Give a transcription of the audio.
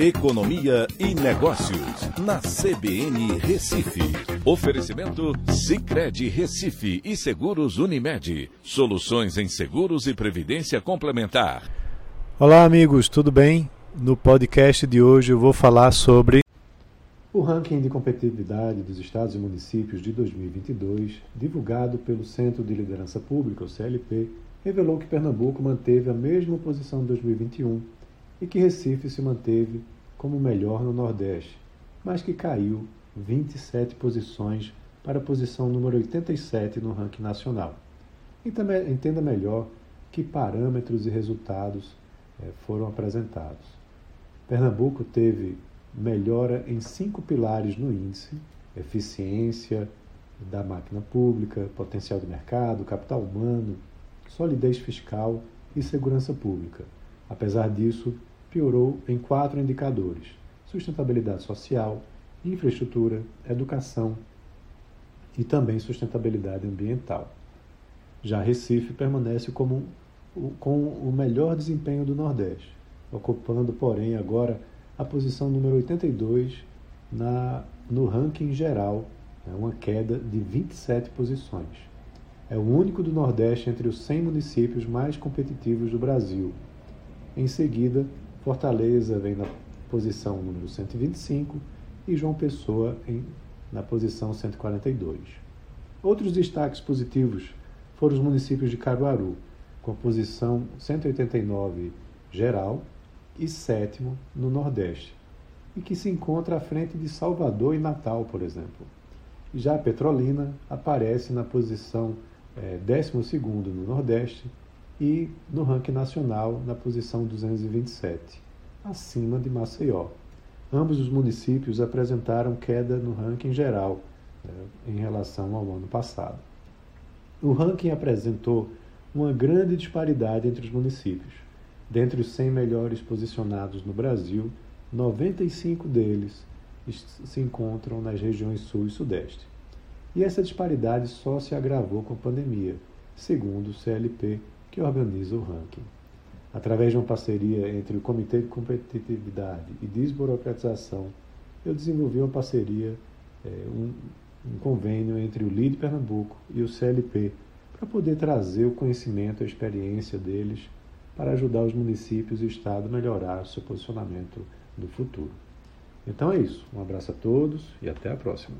Economia e Negócios, na CBN Recife. Oferecimento Cicred Recife e Seguros Unimed. Soluções em seguros e previdência complementar. Olá, amigos, tudo bem? No podcast de hoje eu vou falar sobre. O ranking de competitividade dos estados e municípios de 2022, divulgado pelo Centro de Liderança Pública, o CLP, revelou que Pernambuco manteve a mesma posição de 2021 e que Recife se manteve como melhor no Nordeste, mas que caiu 27 posições para a posição número 87 no ranking nacional. Entenda melhor que parâmetros e resultados eh, foram apresentados. Pernambuco teve melhora em cinco pilares no índice: eficiência da máquina pública, potencial de mercado, capital humano, solidez fiscal e segurança pública. Apesar disso, piorou em quatro indicadores: sustentabilidade social, infraestrutura, educação e também sustentabilidade ambiental. Já Recife permanece como com o melhor desempenho do Nordeste, ocupando, porém, agora a posição número 82 na, no ranking geral, é uma queda de 27 posições. É o único do Nordeste entre os 100 municípios mais competitivos do Brasil. Em seguida, Fortaleza vem na posição número 125 e João Pessoa em, na posição 142. Outros destaques positivos foram os municípios de Caruaru, com a posição 189 geral e sétimo no Nordeste, e que se encontra à frente de Salvador e Natal, por exemplo. Já a Petrolina aparece na posição é, 12 no Nordeste e no ranking nacional na posição 227, acima de Maceió. Ambos os municípios apresentaram queda no ranking geral né, em relação ao ano passado. O ranking apresentou uma grande disparidade entre os municípios. Dentre os 100 melhores posicionados no Brasil, 95 deles se encontram nas regiões Sul e Sudeste. E essa disparidade só se agravou com a pandemia, segundo o CLP que organiza o ranking. Através de uma parceria entre o Comitê de Competitividade e Desburocratização, eu desenvolvi uma parceria, é, um, um convênio entre o LID Pernambuco e o CLP, para poder trazer o conhecimento e a experiência deles para ajudar os municípios e o Estado a melhorar o seu posicionamento no futuro. Então é isso. Um abraço a todos e até a próxima.